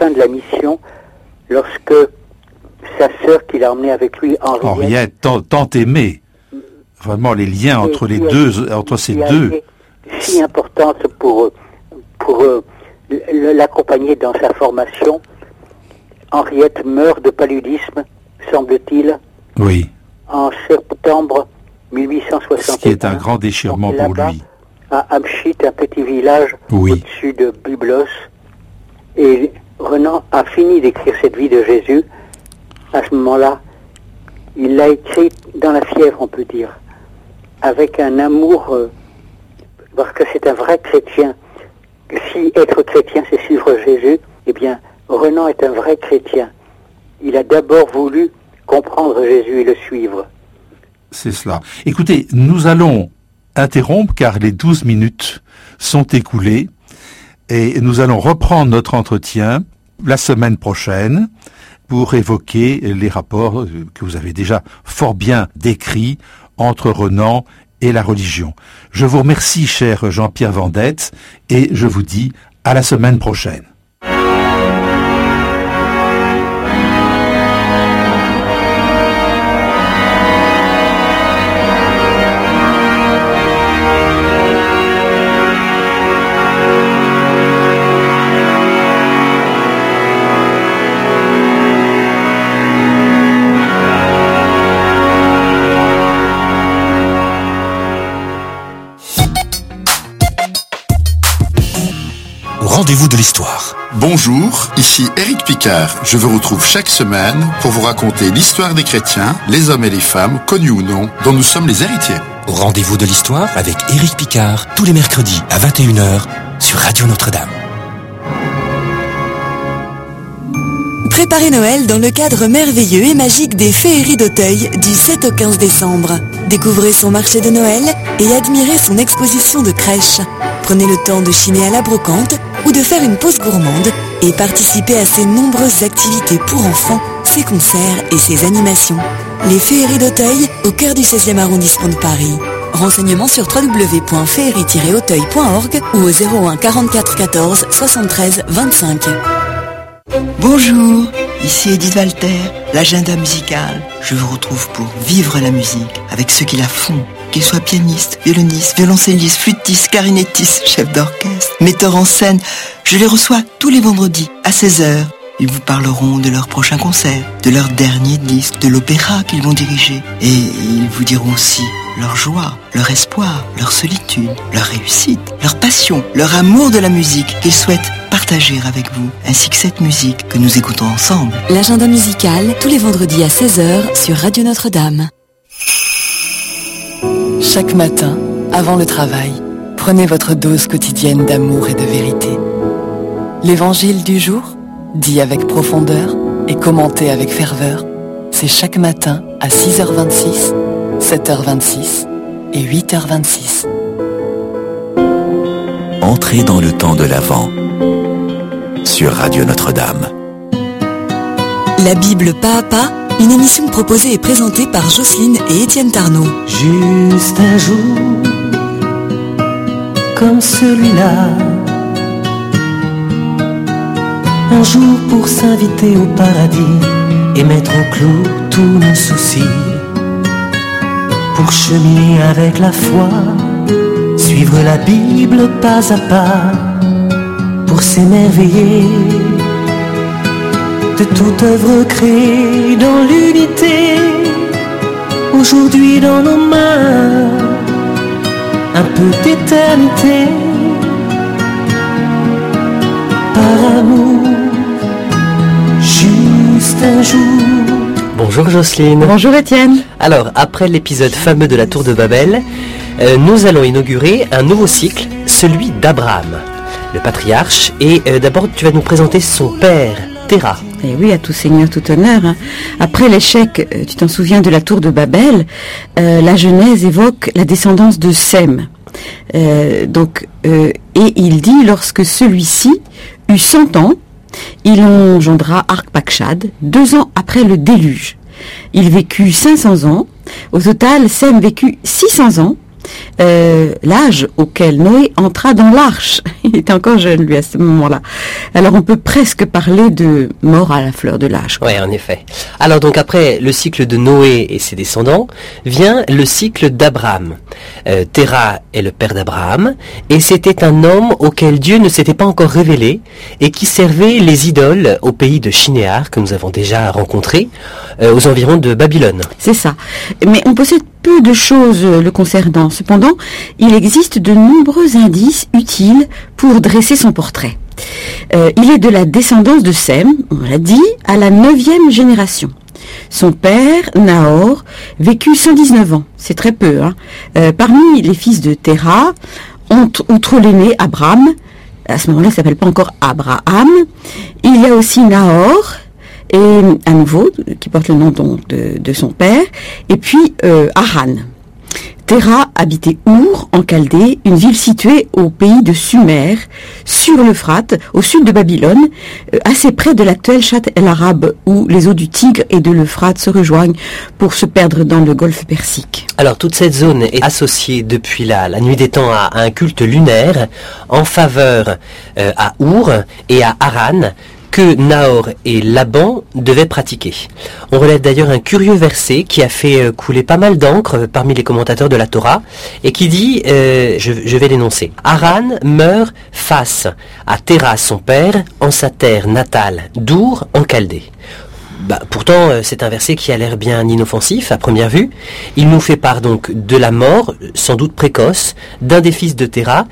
fin de la mission, lorsque sa sœur qu'il a emmenée avec lui, Henriette, Henriette, tant, tant aimée. Vraiment, les liens entre les deux, entre ces deux. si importante pour, pour euh, l'accompagner dans sa formation. Henriette meurt de paludisme, semble-t-il, Oui, en septembre 1861. ce qui est un grand déchirement pour lui. À Amschit, un petit village Oui. au-dessus de Byblos. Et Renan a fini d'écrire cette vie de Jésus. À ce moment-là, il l'a écrit dans la fièvre, on peut dire, avec un amour, euh, parce que c'est un vrai chrétien. Si être chrétien, c'est suivre Jésus, eh bien, Renan est un vrai chrétien. Il a d'abord voulu comprendre Jésus et le suivre. C'est cela. Écoutez, nous allons interrompre car les 12 minutes sont écoulées et nous allons reprendre notre entretien la semaine prochaine pour évoquer les rapports euh, que vous avez déjà fort bien décrits entre Renan et la religion. Je vous remercie, cher Jean-Pierre Vendette, et je vous dis à la semaine prochaine. Rendez-vous de l'histoire. Bonjour, ici Éric Picard. Je vous retrouve chaque semaine pour vous raconter l'histoire des chrétiens, les hommes et les femmes, connus ou non, dont nous sommes les héritiers. Au rendez-vous de l'histoire avec Éric Picard, tous les mercredis à 21h sur Radio Notre-Dame. Préparez Noël dans le cadre merveilleux et magique des féeries d'Auteuil du 7 au 15 décembre. Découvrez son marché de Noël et admirez son exposition de crèche. Prenez le temps de chiner à la brocante de faire une pause gourmande et participez à ses nombreuses activités pour enfants, ses concerts et ses animations. Les féeries d'Auteuil au cœur du 16e arrondissement de Paris. Renseignements sur www.féerie-auteuil.org ou au 01 44 14 73 25. Bonjour, ici Edith Walter, l'agenda musical. Je vous retrouve pour vivre la musique avec ceux qui la font. Qu'ils soient pianistes, violonistes, violoncellistes, flûtistes, clarinettistes, chefs d'orchestre, metteurs en scène. Je les reçois tous les vendredis à 16h. Ils vous parleront de leur prochain concert, de leur dernier disque, de l'opéra qu'ils vont diriger. Et ils vous diront aussi leur joie, leur espoir, leur solitude, leur réussite, leur passion, leur amour de la musique qu'ils souhaitent partager avec vous, ainsi que cette musique que nous écoutons ensemble. L'agenda musical, tous les vendredis à 16h sur Radio Notre-Dame. Chaque matin, avant le travail, prenez votre dose quotidienne d'amour et de vérité. L'évangile du jour, dit avec profondeur et commenté avec ferveur, c'est chaque matin à 6h26, 7h26 et 8h26. Entrez dans le temps de l'Avent sur Radio Notre-Dame. La Bible pas à pas, une émission proposée et présentée par Jocelyne et Étienne Tarnot. Juste un jour comme celui-là. Un jour pour s'inviter au paradis et mettre au clou tous nos soucis. Pour cheminer avec la foi, suivre la Bible pas à pas. Pour s'émerveiller de toute œuvre créée dans l'unité. Aujourd'hui dans nos mains, un peu d'éternité. Par amour, juste un jour. Bonjour Jocelyne. Bonjour Étienne. Alors, après l'épisode fameux de la Tour de Babel, euh, nous allons inaugurer un nouveau cycle, celui d'Abraham, le patriarche. Et euh, d'abord, tu vas nous présenter son père, Terah. Et Eh oui, à tout seigneur, tout honneur. hein. Après l'échec, euh, tu t'en souviens de la tour de Babel, euh, la Genèse évoque la descendance de Sem. Euh, donc, euh, et il dit, lorsque celui-ci eut 100 ans, il engendra Arpakshad, deux ans après le déluge. Il vécut 500 ans. Au total, Sem vécut 600 ans. Euh, l'âge auquel Noé entra dans l'arche. Il était encore jeune, lui, à ce moment-là. Alors on peut presque parler de mort à la fleur de l'âge. Oui, en effet. Alors donc après le cycle de Noé et ses descendants, vient le cycle d'Abraham. Euh, Terah est le père d'Abraham, et c'était un homme auquel Dieu ne s'était pas encore révélé, et qui servait les idoles au pays de Shinéar, que nous avons déjà rencontré, euh, aux environs de Babylone. C'est ça. Mais on possède peu de choses le concernant. Cependant, il existe de nombreux indices utiles pour dresser son portrait. Euh, il est de la descendance de Sem, on l'a dit, à la neuvième génération. Son père, Nahor, vécut 119 ans. C'est très peu. Hein. Euh, parmi les fils de Terah, outre l'aîné Abraham, à ce moment-là, il s'appelle pas encore Abraham, il y a aussi Nahor, et à nouveau, qui porte le nom de, son père, et puis euh, Haran. Terah habitait Our, en Chaldée, une ville située au pays de Sumer, sur l'Euphrate, au sud de Babylone, euh, assez près de l'actuel Chat el-Arabe, où les eaux du Tigre et de l'Euphrate se rejoignent pour se perdre dans le golfe Persique. Alors toute cette zone est associée depuis la, nuit des temps à, un culte lunaire en faveur euh, à Our et à Haran, que Nahor et Laban devaient pratiquer. On relève d'ailleurs un curieux verset qui a fait euh, couler pas mal d'encre parmi les commentateurs de la Torah et qui dit, euh, je, vais l'énoncer, Aran meurt face à Terah son père en sa terre natale, d'Our en Chaldée. Bah, pourtant, euh, c'est un verset qui a l'air bien inoffensif à première vue. Il nous fait part donc de la mort, sans doute précoce, d'un des fils de Terah,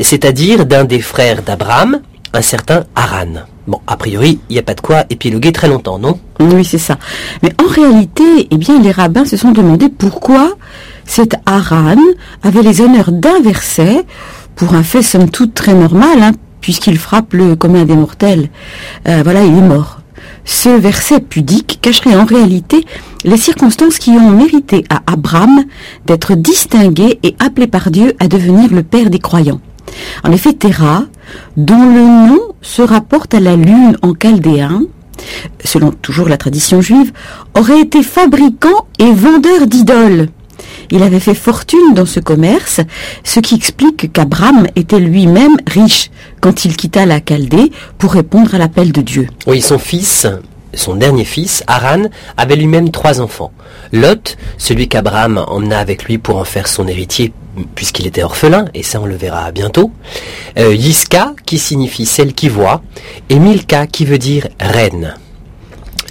c'est-à-dire d'un des frères d'Abraham, un certain Aran. Bon, a priori, il n'y a pas de quoi épiloguer très longtemps, non? Oui, c'est ça. Mais en réalité, eh bien, les rabbins se sont demandé pourquoi cet Aran avait les honneurs d'un verset pour un fait somme toute très normal, hein, puisqu'il frappe le commun des mortels. Euh, voilà, il est mort. Ce verset pudique cacherait en réalité les circonstances qui ont mérité à Abraham d'être distingué et appelé par Dieu à devenir le père des croyants. En effet, Terah, dont le nom se rapporte à la lune en chaldéen, selon toujours la tradition juive, aurait été fabricant et vendeur d'idoles. Il avait fait fortune dans ce commerce, ce qui explique qu'Abraham était lui-même riche quand il quitta la Chaldée pour répondre à l'appel de Dieu. Oui, son fils, son dernier fils, Haran, avait lui-même trois enfants. Lot, celui qu'Abraham emmena avec lui pour en faire son héritier puisqu'il était orphelin, et ça on le verra bientôt. Euh, Yiska, qui signifie celle qui voit, et Milka, qui veut dire reine.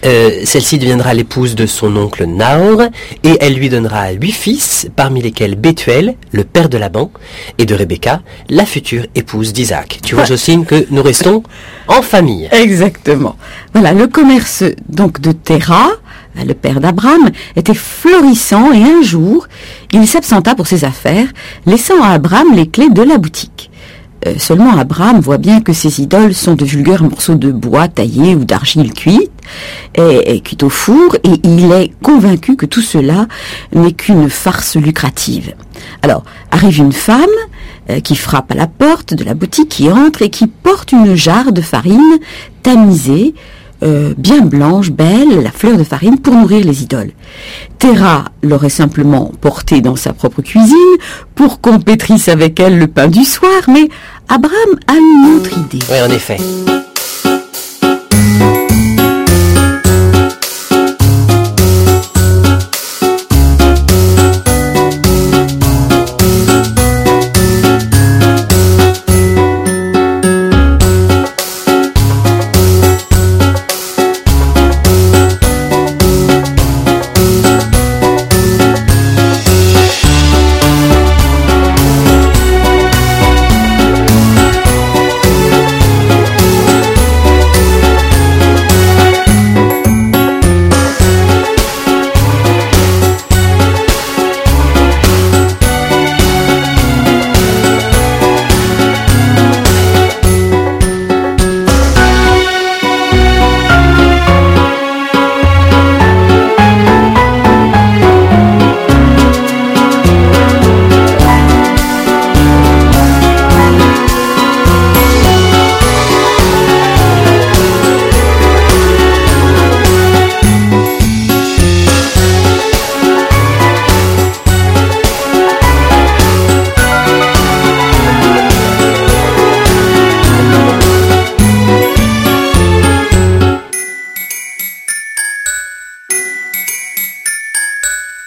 Euh, celle-ci deviendra l'épouse de son oncle Naor, et elle lui donnera huit fils, parmi lesquels Bethuel, le père de Laban, et de Rebecca, la future épouse d'Isaac. Tu vois, Jocelyne, que nous restons en famille. Exactement. Voilà, le commerce donc de Terra, le père d'Abraham, était florissant et un jour, il s'absenta pour ses affaires, laissant à Abraham les clés de la boutique. Euh, seulement Abraham voit bien que ces idoles sont de vulgaires morceaux de bois taillés ou d'argile cuite, cuite au four, et il est convaincu que tout cela n'est qu'une farce lucrative. Alors, arrive une femme euh, qui frappe à la porte de la boutique, qui entre et qui porte une jarre de farine tamisée, euh, bien blanche, belle, la fleur de farine, pour nourrir les idoles. Terra l'aurait simplement portée dans sa propre cuisine pour qu'on pétrisse avec elle le pain du soir, mais Abraham a une autre idée. Oui, en effet.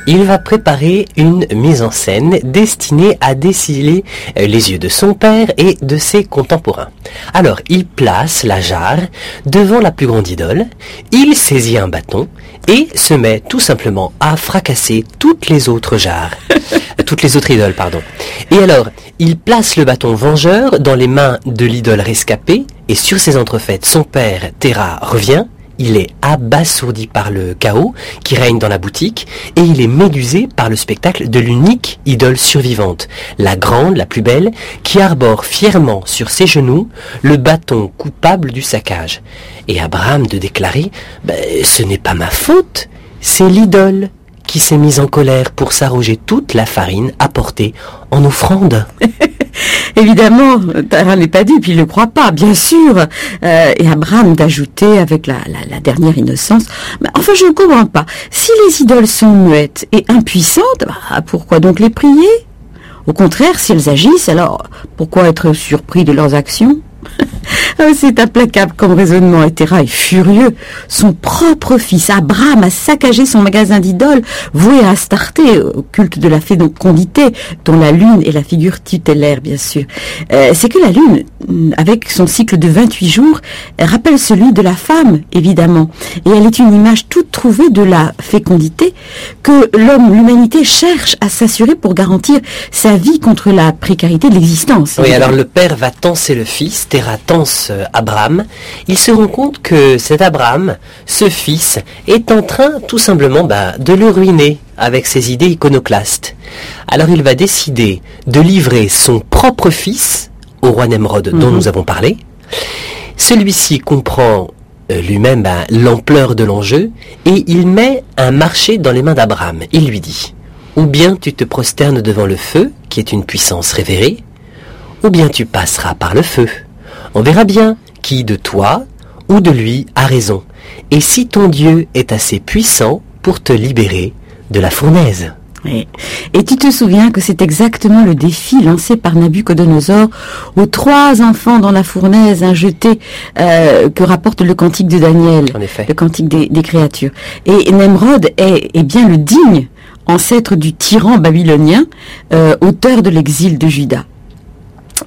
Il va préparer une mise en scène destinée à déciler euh, les yeux de son père et de ses contemporains. Alors, il place la jarre devant la plus grande idole, il saisit un bâton et se met tout simplement à fracasser toutes les autres jarres, toutes les autres idoles, pardon. Et alors, il place le bâton vengeur dans les mains de l'idole rescapée et sur ses entrefaites, son père, Terra, revient il est abasourdi par le chaos qui règne dans la boutique et il est médusé par le spectacle de l'unique idole survivante, la grande, la plus belle, qui arbore fièrement sur ses genoux le bâton coupable du saccage. Et Abraham de déclarer ben, Ce n'est pas ma faute, c'est l'idole qui s'est mise en colère pour s'arroger toute la farine apportée en offrande. Évidemment, Tara n'est pas puis il ne croit pas, bien sûr. Euh, et Abraham d'ajouter avec la, dernière innocence, mais enfin je ne comprends pas. Si les idoles sont muettes et impuissantes, bah, pourquoi donc les prier? Au contraire, si elles agissent, alors pourquoi être surpris de leurs actions? C'est implacable comme raisonnement. Et Terra est furieux. Son propre fils, Abraham, a saccagé son magasin d'idoles, voué à Astarté, au culte de la fécondité, dont la lune est la figure tutélaire, bien sûr. Euh, c'est que la lune, avec son cycle de 28 jours, rappelle celui de la femme, évidemment. Et elle est une image toute trouvée de la fécondité que l'homme, l'humanité cherche à s'assurer pour garantir sa vie contre la précarité de l'existence. Oui, alors le père va tenser le fils, Terra tense euh, Abraham, il se rend compte que cet Abraham, ce fils, est en train tout simplement bah, de le ruiner avec ses idées iconoclastes. Alors il va décider de livrer son propre fils au roi Nemrod dont mhm. nous avons parlé. Celui-ci comprend euh, lui-même bah, l'ampleur de l'enjeu et il met un marché dans les mains d'Abraham. Il lui dit, ou bien tu te prosternes devant le feu, qui est une puissance révérée, ou bien tu passeras par le feu. On verra bien qui de toi ou de lui a raison, et si ton Dieu est assez puissant pour te libérer de la fournaise. Et tu te souviens que c'est exactement le défi lancé par Nabucodonosor aux trois enfants dans la fournaise injetée euh, que rapporte le cantique de Daniel, le cantique des, créatures. Et Nemrod est, bien le digne ancêtre du tyran babylonien, euh, auteur de l'exil de Juda.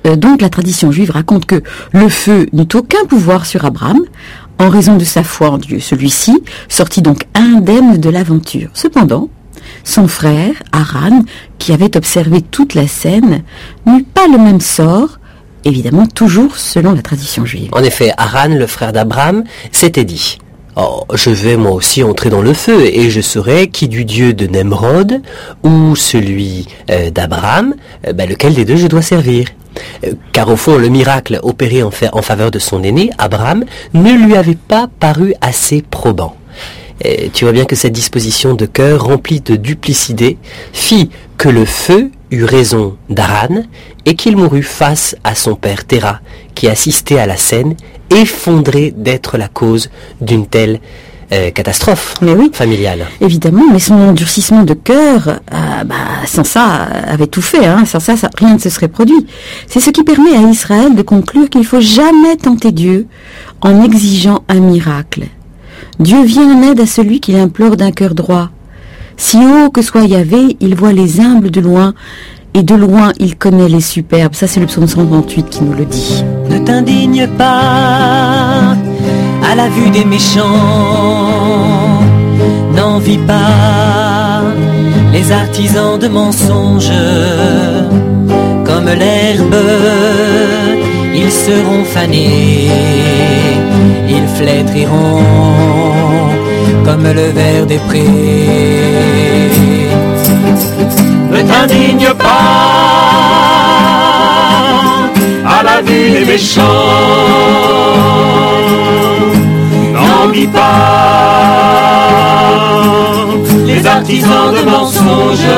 Euh, donc la tradition juive raconte que le feu n'eut aucun pouvoir sur Abraham en raison de sa foi en Dieu. Celui-ci sortit donc indemne de l'aventure. Cependant, son frère, Aran, qui avait observé toute la scène, n'eut pas le même sort, évidemment toujours selon la tradition juive. En effet, Aran, le frère d'Abraham, s'était dit Oh, je vais moi aussi entrer dans le feu et je serai qui du dieu de Nemrod ou celui euh, d'Abraham, euh, bah, lequel des deux je dois servir. Euh, car au fond, le miracle opéré en, faveur de son aîné, Abraham, ne lui avait pas paru assez probant. tu vois bien que cette disposition de cœur remplie de duplicité fit que le feu eut raison d'Aran et qu'il mourut face à son père Terah, qui assistait à la scène, effondré d'être la cause d'une telle euh, catastrophe mais oui, familiale. Évidemment, mais son endurcissement de cœur, euh, bah, sans ça, avait tout fait. Hein. Sans ça, rien ne se serait produit. C'est ce qui permet à Israël de conclure qu'il ne faut jamais tenter Dieu en exigeant un miracle. Dieu vient en aide à celui qui l'implore d'un cœur droit. Si haut que soit Yahvé, il voit les humbles de loin, et de loin il connaît les superbes. Ça c'est le psaume 128 qui nous le dit. Ne t'indigne pas à la vue des méchants. N'envie pas les artisans de mensonges. Comme l'herbe, ils seront fanés, ils flétriront comme le verre des prés. Ne t'indigne pas à la vue des méchants n'envie pas les artisans de mensonges.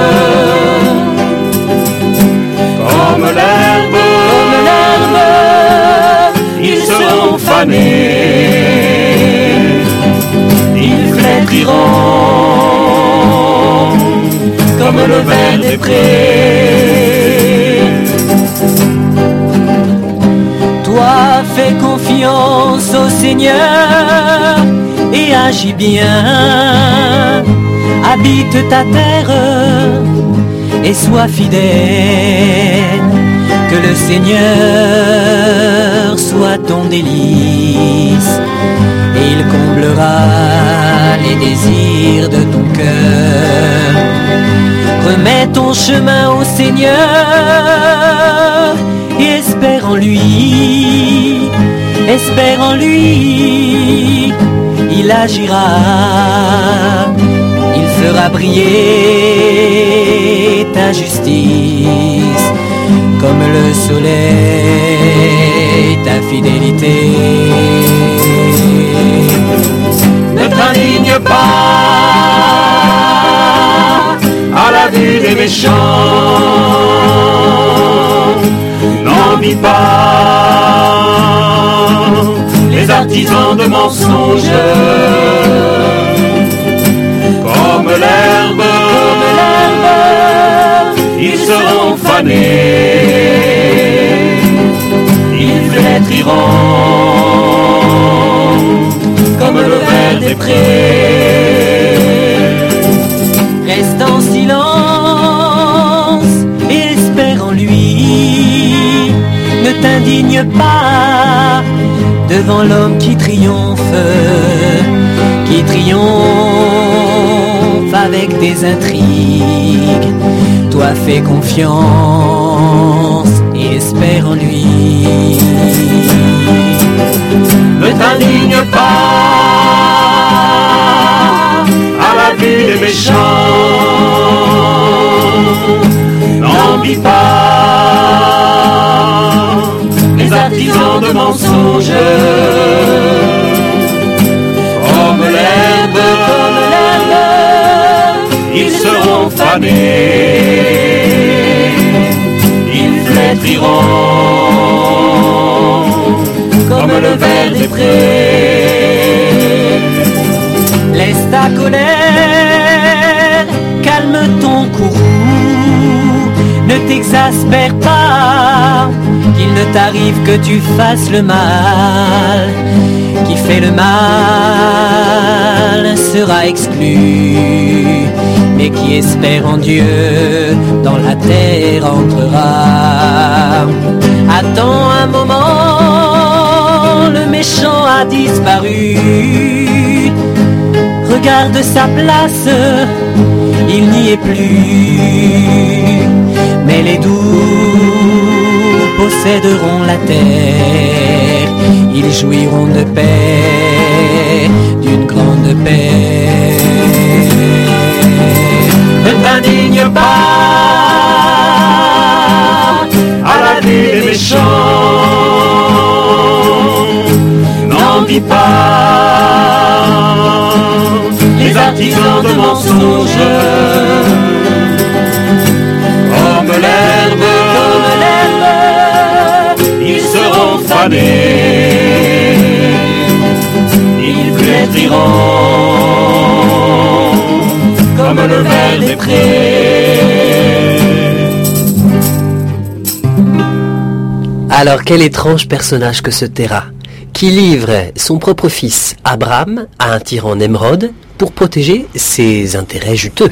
Comme l'herbe, comme l'herbe, ils seront fanés, ils flétriront le verre des prés. Toi, fais confiance au Seigneur et agis bien. habite ta terre et sois fidèle. Que le Seigneur soit ton délice et il comblera les désirs de ton cœur. Remets ton chemin au Seigneur et espère en lui, espère en lui, il agira, il fera briller ta justice comme le soleil, ta fidélité. Ne t'indigne pas des méchants. N'envie pas les artisans de mensonges. Comme l'herbe, ils seront fanés. Ils flétriront comme le vert des prés. Ne t'indigne pas devant l'homme qui triomphe, qui triomphe avec des intrigues. Toi fais confiance et espère en lui. Artisans de mensonges. Comme l'herbe, comme l'herbe, ils seront fanés. Ils flétriront comme le vert des prés. Laisse ta colère, calme ton courroux, ne t'exaspère pas, ne t'arrive que tu fasses le mal. Qui fait le mal sera exclu, mais qui espère en Dieu dans la terre entrera. Attends un moment, le méchant a disparu. Regarde sa place, il n'y est plus. Doux posséderont la terre, ils jouiront de paix, d'une grande paix. Ne t'indigne pas à la vue des méchants, n'envie pas les artisans de mensonges. Alors quel étrange personnage que ce Terra, qui livre son propre fils Abraham à un tyran Nemrod pour protéger ses intérêts juteux.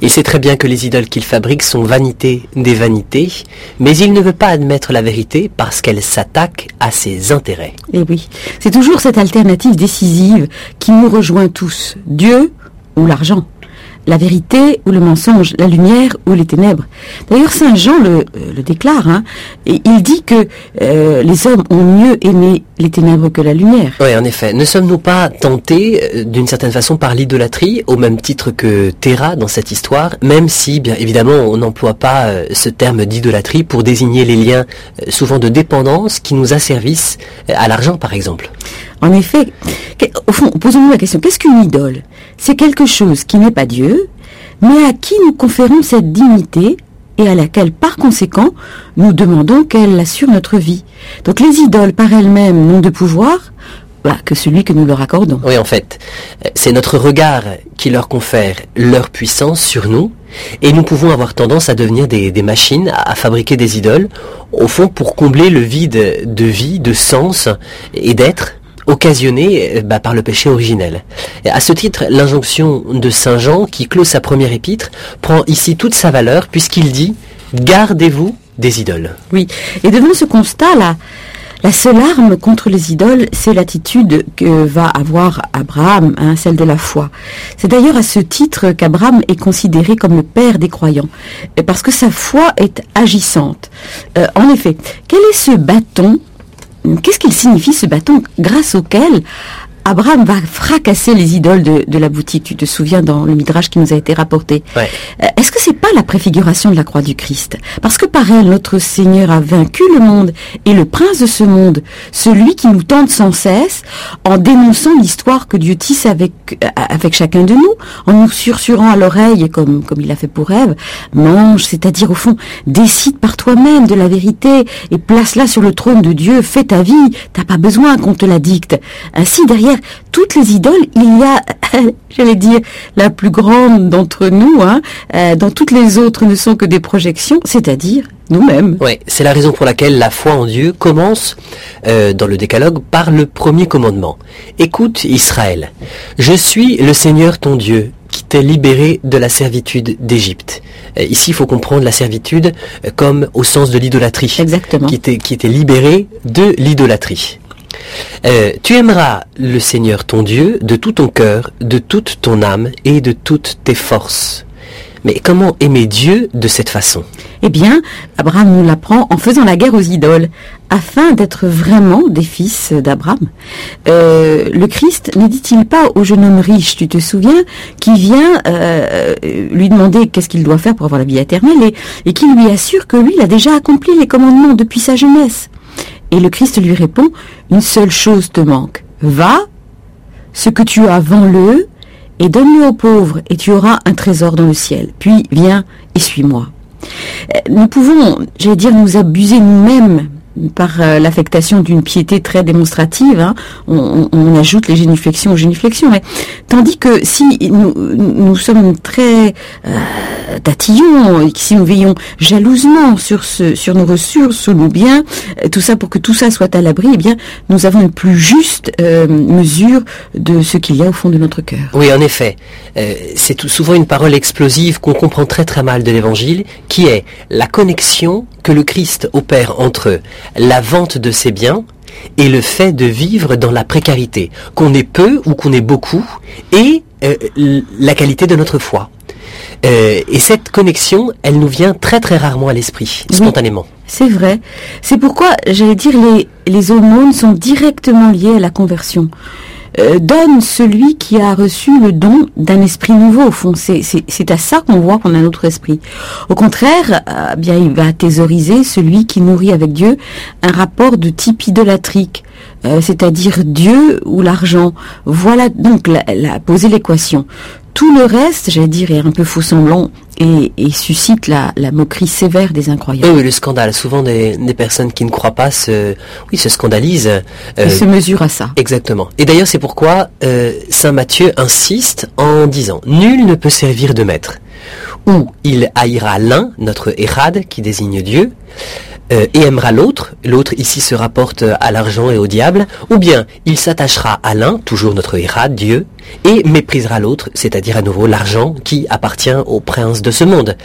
Il sait très bien que les idoles qu'il fabrique sont vanité des vanités, mais il ne veut pas admettre la vérité parce qu'elle s'attaque à ses intérêts. Et oui, c'est toujours cette alternative décisive qui nous rejoint tous. Dieu ou l'argent la vérité ou le mensonge, la lumière ou les ténèbres. D'ailleurs, Saint Jean le, euh, le déclare, hein, et il dit que euh, les hommes ont mieux aimé les ténèbres que la lumière. Oui, en effet. Ne sommes-nous pas tentés, euh, d'une certaine façon, par l'idolâtrie, au même titre que Terra dans cette histoire, même si, bien évidemment, on n'emploie pas ce terme d'idolâtrie pour désigner les liens souvent de dépendance qui nous asservissent à l'argent, par exemple? En effet, au fond, posons-nous la question, qu'est-ce qu'une idole? C'est quelque chose qui n'est pas Dieu, mais à qui nous conférons cette dignité et à laquelle, par conséquent, nous demandons qu'elle assure notre vie. Donc les idoles, par elles-mêmes, n'ont de pouvoir bah, que celui que nous leur accordons. Oui, en fait, c'est notre regard qui leur confère leur puissance sur nous, et nous pouvons avoir tendance à devenir des, machines, à fabriquer des idoles, au fond pour combler le vide de vie, de sens et d'être occasionnée bah, par le péché originel. Et à ce titre, l'injonction de Saint Jean, qui clôt sa première épître, prend ici toute sa valeur puisqu'il dit Gardez-vous des idoles. Oui, et devant ce constat-là, la seule arme contre les idoles, c'est l'attitude que va avoir Abraham, hein, celle de la foi. C'est d'ailleurs à ce titre qu'Abraham est considéré comme le père des croyants, parce que sa foi est agissante. Euh, en effet, quel est ce bâton Qu'est-ce qu'il signifie ce bâton? Grâce auquel Abraham va fracasser les idoles de, la boutique. Tu te souviens dans le Midrash qui nous a été rapporté. Euh, est-ce que c'est pas la préfiguration de la croix du Christ? Parce que par elle, notre Seigneur a vaincu le monde et le prince de ce monde, celui qui nous tente sans cesse, en dénonçant l'histoire que Dieu tisse avec, euh, avec chacun de nous, en nous sursurant à l'oreille, comme, comme il a fait pour Ève, mange, c'est-à-dire au fond, décide par toi-même de la vérité et place-la sur le trône de Dieu, fais ta vie, t'as pas besoin qu'on te la dicte. Ainsi, derrière toutes les idoles, il y a, j'allais dire, la plus grande d'entre nous, hein, euh, dans toutes les autres ne sont que des projections, c'est-à-dire nous-mêmes. Oui, c'est la raison pour laquelle la foi en Dieu commence euh, dans le décalogue par le premier commandement. Écoute Israël, je suis le Seigneur ton Dieu qui t'est libéré de la servitude d'Égypte. Euh, ici, il faut comprendre la servitude comme au sens de l'idolâtrie. Exactement. Qui était, qui était libéré de l'idolâtrie. Euh, tu aimeras le Seigneur ton Dieu de tout ton cœur, de toute ton âme et de toutes tes forces. Mais comment aimer Dieu de cette façon? Eh bien, Abraham nous l'apprend en faisant la guerre aux idoles, afin d'être vraiment des fils d'Abraham. Euh, le Christ ne dit-il pas au jeune homme riche, tu te souviens, qui vient euh, lui demander qu'est-ce qu'il doit faire pour avoir la vie éternelle et, et qui lui assure que lui, il a déjà accompli les commandements depuis sa jeunesse? Et le Christ lui répond, une seule chose te manque. Va, ce que tu as, vends-le, et donne-le aux pauvres, et tu auras un trésor dans le ciel. Puis viens et suis-moi. Euh, nous pouvons, j'allais dire, nous abuser nous-mêmes par euh, l'affectation d'une piété très démonstrative, hein. on, ajoute les génuflexions aux génuflexions. Mais, tandis que si nous, nous sommes très euh, tatillons, si nous veillons jalousement sur, ce, sur nos ressources, sur nos biens, euh, tout ça pour que tout ça soit à l'abri, eh bien, nous avons une plus juste euh, mesure de ce qu'il y a au fond de notre cœur. Oui, en effet. c'est souvent une parole explosive qu'on comprend très très mal de l'Évangile, qui est la connexion que le Christ opère entre la vente de ses biens et le fait de vivre dans la précarité, qu'on ait peu ou qu'on ait beaucoup, et euh, la qualité de notre foi. Euh, et cette connexion, elle nous vient très très rarement à l'esprit, spontanément. c'est vrai. C'est pourquoi, j'allais dire, les, les aumônes sont directement liées à la conversion. Euh, donne celui qui a reçu le don d'un esprit nouveau au fond. C'est à ça qu'on voit qu'on a notre esprit. Au contraire, euh, bien il va thésauriser celui qui nourrit avec Dieu un rapport de type idolatrique. Euh, c'est-à-dire Dieu ou l'argent. Voilà donc la, la poser l'équation. Tout le reste, j'allais dire, est un peu faux semblant et, suscite la, moquerie sévère des incroyants. Oui, le scandale. Souvent, des, personnes qui ne croient pas se, oui, se scandalisent. Euh, et se mesurent à ça. Exactement. Et d'ailleurs, c'est pourquoi euh, Saint Matthieu insiste en disant Nul ne peut servir de maître. Ou il haïra l'un, notre Hérad, qui désigne Dieu, euh, et aimera l'autre, l'autre ici se rapporte à l'argent et au diable, ou bien il s'attachera à l'un, toujours notre Ira, Dieu, et méprisera l'autre, c'est-à-dire à nouveau l'argent qui appartient au prince de ce monde.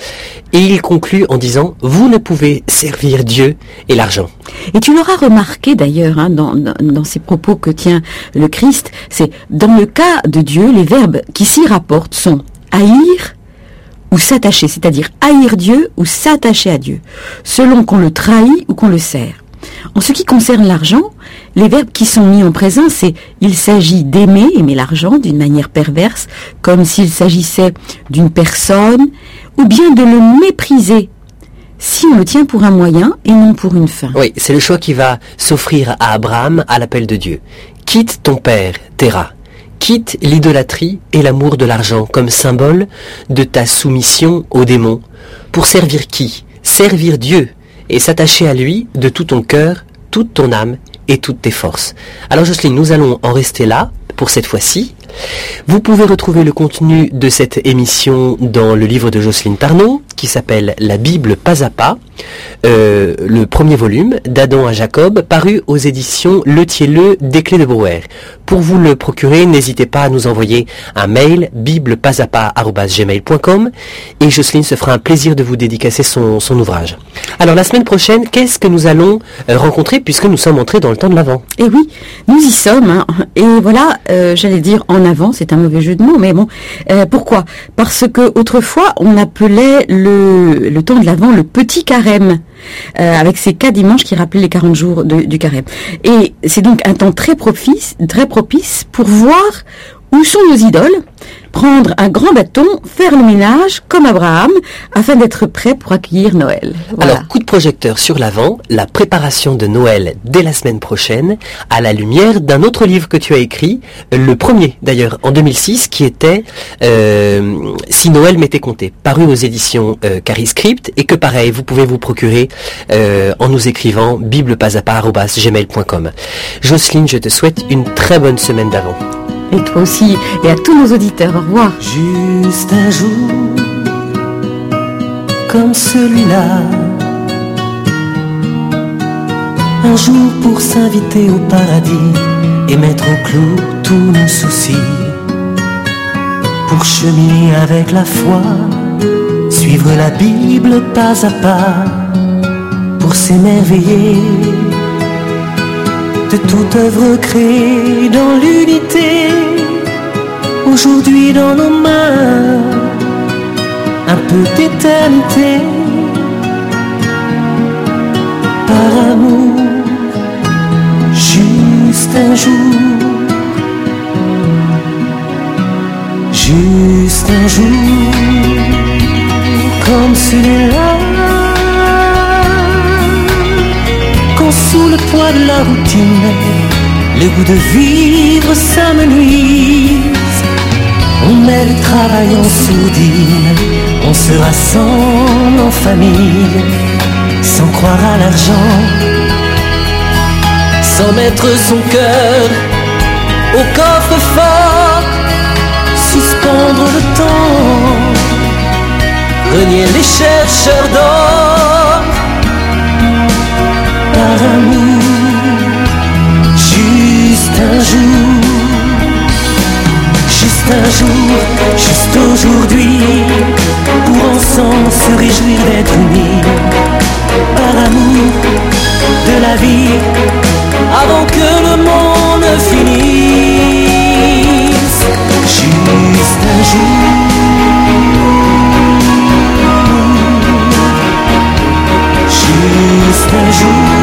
Et il conclut en disant, vous ne pouvez servir Dieu et l'argent. Et tu l'auras remarqué d'ailleurs hein, dans, dans, ces propos que tient le Christ, c'est dans le cas de Dieu, les verbes qui s'y rapportent sont haïr, ou s'attacher, c'est-à-dire haïr Dieu ou s'attacher à Dieu, selon qu'on le trahit ou qu'on le sert. En ce qui concerne l'argent, les verbes qui sont mis en présence, c'est il s'agit d'aimer, aimer l'argent d'une manière perverse, comme s'il s'agissait d'une personne, ou bien de le mépriser, si on le tient pour un moyen et non pour une fin. Oui, c'est le choix qui va s'offrir à Abraham à l'appel de Dieu. Quitte ton père, Terah, quitte l'idolâtrie et l'amour de l'argent comme symbole de ta soumission aux démons. Pour servir qui? Servir Dieu et s'attacher à lui de tout ton cœur, toute ton âme et toutes tes forces. Alors Jocelyne, nous allons en rester là pour cette fois-ci. Vous pouvez retrouver le contenu de cette émission dans le livre de Jocelyne Tarnot. Qui s'appelle La Bible pas à pas, euh, le premier volume d'Adam à Jacob, paru aux éditions Le des Clés de Brouwer. Pour vous le procurer, n'hésitez pas à nous envoyer un mail biblepasapa.gmail.com et Jocelyne se fera un plaisir de vous dédicacer son, ouvrage. Alors la semaine prochaine, qu'est-ce que nous allons euh, rencontrer puisque nous sommes entrés dans le temps de l'Avent? Et oui, nous y sommes. hein. Et voilà, euh, j'allais dire en avant, c'est un mauvais jeu de mots, mais bon, euh, pourquoi? Parce que autrefois, on appelait le, le temps de l'Avent le petit carême. euh, avec ces quatre dimanches qui rappelaient les 40 jours du carême. Et c'est donc un temps très propice, très propice pour voir où sont nos idoles, prendre un grand bâton, faire le ménage comme Abraham, afin d'être prêt pour accueillir Noël. Alors, coup de projecteur sur l'avant, la préparation de Noël dès la semaine prochaine, à la lumière d'un autre livre que tu as écrit, le premier d'ailleurs en 2006, qui était euh, Si Noël m'était compté, paru aux éditions euh, Cariscript, et que pareil, vous pouvez vous procurer euh, en nous écrivant biblepasapa.gmail.com. Jocelyne, je te souhaite une très bonne semaine d'avant. Et toi aussi, et à tous nos auditeurs, au revoir. Juste un jour comme celui-là. Un jour pour s'inviter au paradis et mettre au clou tous nos soucis. Pour cheminer avec la foi, suivre la Bible pas à pas. Pour s'émerveiller de toute œuvre créée dans l'unité. Aujourd'hui dans nos mains un peu d'éternité. Par amour juste un jour. Juste un jour. Comme celui-là le poids de la routine. Le goût de vivre s'amenuise on met le travail en sourdine, on se rassemble en famille, sans croire à l'argent, sans mettre son cœur au coffre-fort, suspendre le temps, renier les chercheurs d'or, juste un jour. Juste un jour, juste aujourd'hui, pour ensemble se réjouir d'être unis, par amour de la vie, avant que le monde finisse. Juste un jour, juste un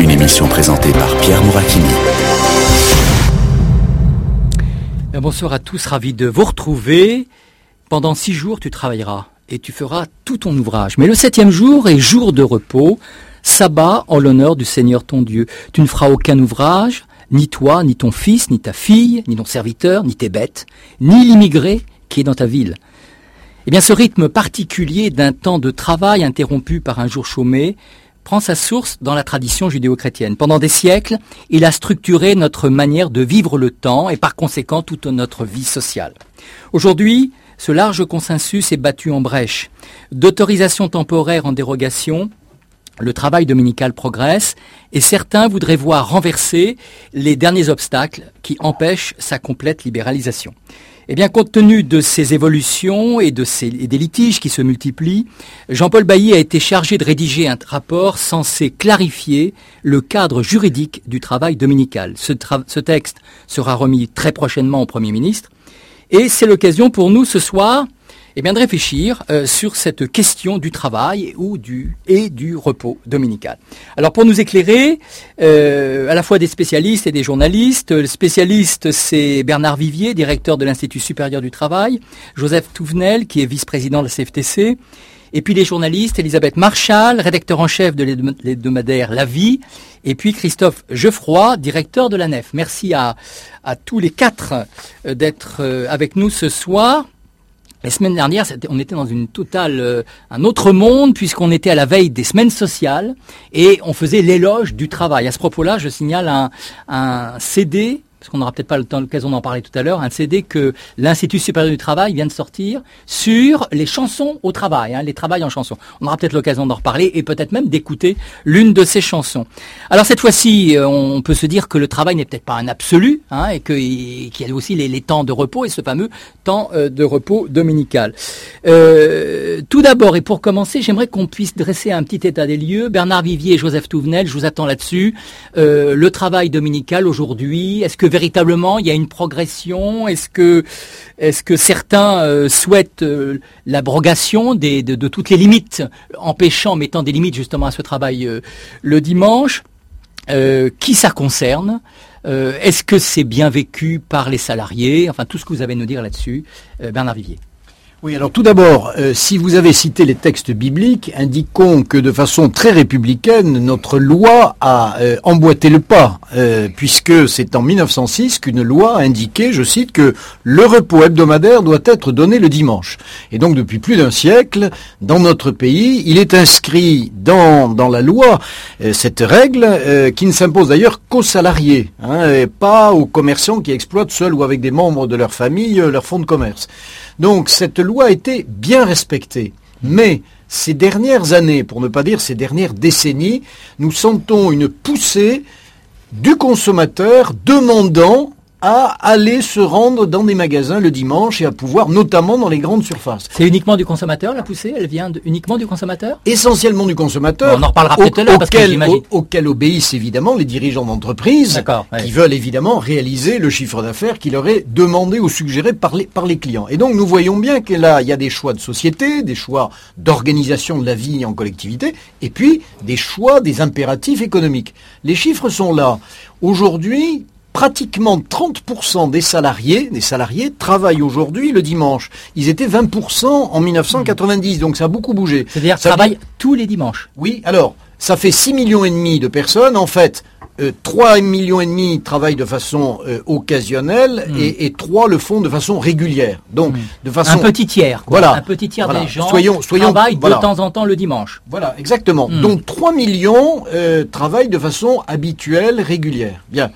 Une émission présentée par Pierre Mouracchini. Bien, Bonsoir à tous, ravi de vous retrouver. Pendant six jours, tu travailleras et tu feras tout ton ouvrage. Mais le septième jour est jour de repos, sabbat en l'honneur du Seigneur ton Dieu. Tu ne feras aucun ouvrage, ni toi, ni ton fils, ni ta fille, ni ton serviteur, ni tes bêtes, ni l'immigré qui est dans ta ville. Eh bien, ce rythme particulier d'un temps de travail interrompu par un jour chômé prend sa source dans la tradition judéo-chrétienne. Pendant des siècles, il a structuré notre manière de vivre le temps et par conséquent toute notre vie sociale. Aujourd'hui, ce large consensus est battu en brèche. D'autorisation temporaire en dérogation, le travail dominical progresse et certains voudraient voir renverser les derniers obstacles qui empêchent sa complète libéralisation. Eh bien, compte tenu de ces évolutions et, des litiges qui se multiplient, Jean-Paul Bailly a été chargé de rédiger un rapport censé clarifier le cadre juridique du travail dominical. Ce texte sera remis très prochainement au Premier ministre. Et c'est l'occasion pour nous ce soir eh bien, de réfléchir euh, sur cette question du travail ou du, et du repos dominical. Alors pour nous éclairer, euh, à la fois des spécialistes et des journalistes, le spécialiste c'est Bernard Vivier, directeur de l'Institut supérieur du travail, Joseph Touvenel qui est vice-président de la CFTC, et puis les journalistes, Elisabeth Marchal, rédacteur en chef de l'hebdomadaire La Vie, et puis Christophe Geoffroy, directeur de la NEF. Merci à, à tous les quatre euh, d'être euh, avec nous ce soir. La semaine dernière, on était dans une totale, euh, un autre monde puisqu'on était à la veille des semaines sociales et on faisait l'éloge du travail. À ce propos-là, je signale un, un CD parce qu'on n'aura peut-être pas l'occasion d'en parler tout à l'heure, un CD que l'Institut supérieur du travail vient de sortir sur les chansons au travail, hein, les travails en chansons. On aura peut-être l'occasion d'en reparler et peut-être même d'écouter l'une de ces chansons. Alors cette fois-ci, euh, on peut se dire que le travail n'est peut-être pas un absolu, hein, et qu'il y a aussi les, les temps de repos et ce fameux temps euh, de repos dominical. Euh, tout d'abord, et pour commencer, j'aimerais qu'on puisse dresser un petit état des lieux. Bernard Vivier et Joseph Touvenel, je vous attends là-dessus. Euh, le travail dominical aujourd'hui, est-ce que véritablement il y a une progression? Est-ce que, est-ce que certains euh, souhaitent euh, l'abrogation de, de toutes les limites, empêchant, mettant des limites justement à ce travail euh, le dimanche? Qui ça concerne? Est-ce que c'est bien vécu par les salariés? Enfin, tout ce que vous avez à nous dire là-dessus, Bernard Vivier. Oui, alors tout d'abord, euh, si vous avez cité les textes bibliques, indiquons que de façon très républicaine, notre loi a euh, emboîté le pas, euh, puisque c'est en 1906 qu'une loi a indiqué, je cite, que le repos hebdomadaire doit être donné le dimanche. Et donc depuis plus d'un siècle, dans notre pays, il est inscrit dans, dans la loi cette règle qui ne s'impose d'ailleurs qu'aux salariés, hein, et pas aux commerçants qui exploitent seuls ou avec des membres de leur famille leur fonds de commerce. Donc cette loi a été bien respectée. Mais ces dernières années, pour ne pas dire ces dernières décennies, nous sentons une poussée du consommateur demandant à aller se rendre dans des magasins le dimanche et à pouvoir, notamment dans les grandes surfaces. C'est uniquement du consommateur la poussée? Elle vient de- uniquement du consommateur? Essentiellement du consommateur. On en reparlera peut-être tout à l'heure, parce que auquel, j'imagine- au- auquel obéissent évidemment les dirigeants d'entreprise ouais. qui veulent évidemment réaliser le chiffre d'affaires qui leur est demandé ou suggéré par les, par les clients. Et donc nous voyons bien que là, il y a des choix de société, des choix d'organisation de la vie en collectivité, et puis des choix des impératifs économiques. Les chiffres sont là. Aujourd'hui, pratiquement 30% des salariés, des salariés travaillent aujourd'hui le dimanche. Ils étaient 20% en 1990, donc ça a beaucoup bougé. C'est-à-dire travaillent tous les dimanches oui, alors, ça fait 6 millions et demi de personnes. En fait, euh, 3 millions et demi travaillent de façon euh, occasionnelle Hmm. et, et 3 le font de façon régulière. Donc, de façon... Un petit tiers. quoi. Voilà. Un petit tiers Voilà. des gens Soyons- soyons- travaillent voilà. de temps en temps le dimanche. Voilà, exactement. Hmm. Donc 3 millions euh, travaillent de façon habituelle, régulière. Bien.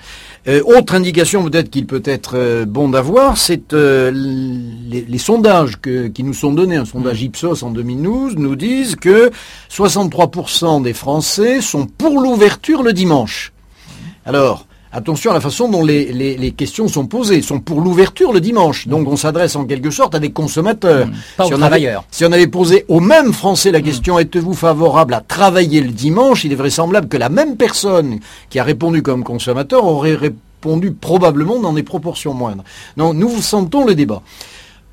Euh, autre indication peut-être qu'il peut être euh, bon d'avoir, c'est euh, les, les sondages que- qui nous sont donnés. Un sondage Ipsos en 2012 nous disent que 63% des Français sont pour l'ouverture le dimanche. Alors, attention à la façon dont les, les, les questions sont posées. Ils sont pour l'ouverture le dimanche. Donc on s'adresse en quelque sorte à des consommateurs. Mmh. Pas aux on avait- travailleurs. si on avait posé aux mêmes Français la question êtes-vous favorable à travailler le dimanche, il est vraisemblable que la même personne qui a répondu comme consommateur aurait répondu probablement dans des proportions moindres. Donc nous vous sentons le débat.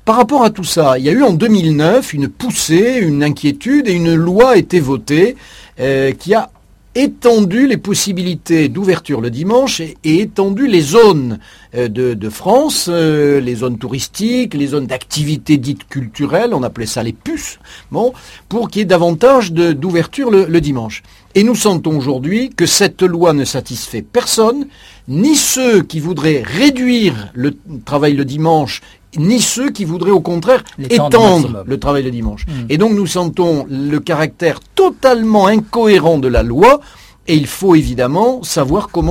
Par rapport à tout ça, il y a eu en 2009 une poussée, une inquiétude et une loi a été votée euh, qui a étendu les possibilités d'ouverture le dimanche et, étendu les zones euh, de, France, euh, les zones touristiques, les zones d'activité dites culturelles, on appelait ça les puces, bon, pour qu'il y ait davantage d'ouverture le dimanche. Et nous sentons aujourd'hui que cette loi ne satisfait personne, ni ceux qui voudraient réduire le travail le dimanche, ni ceux qui voudraient au contraire étendre le travail le dimanche. Mm. Et donc nous sentons le caractère totalement incohérent de la loi et il faut évidemment savoir comment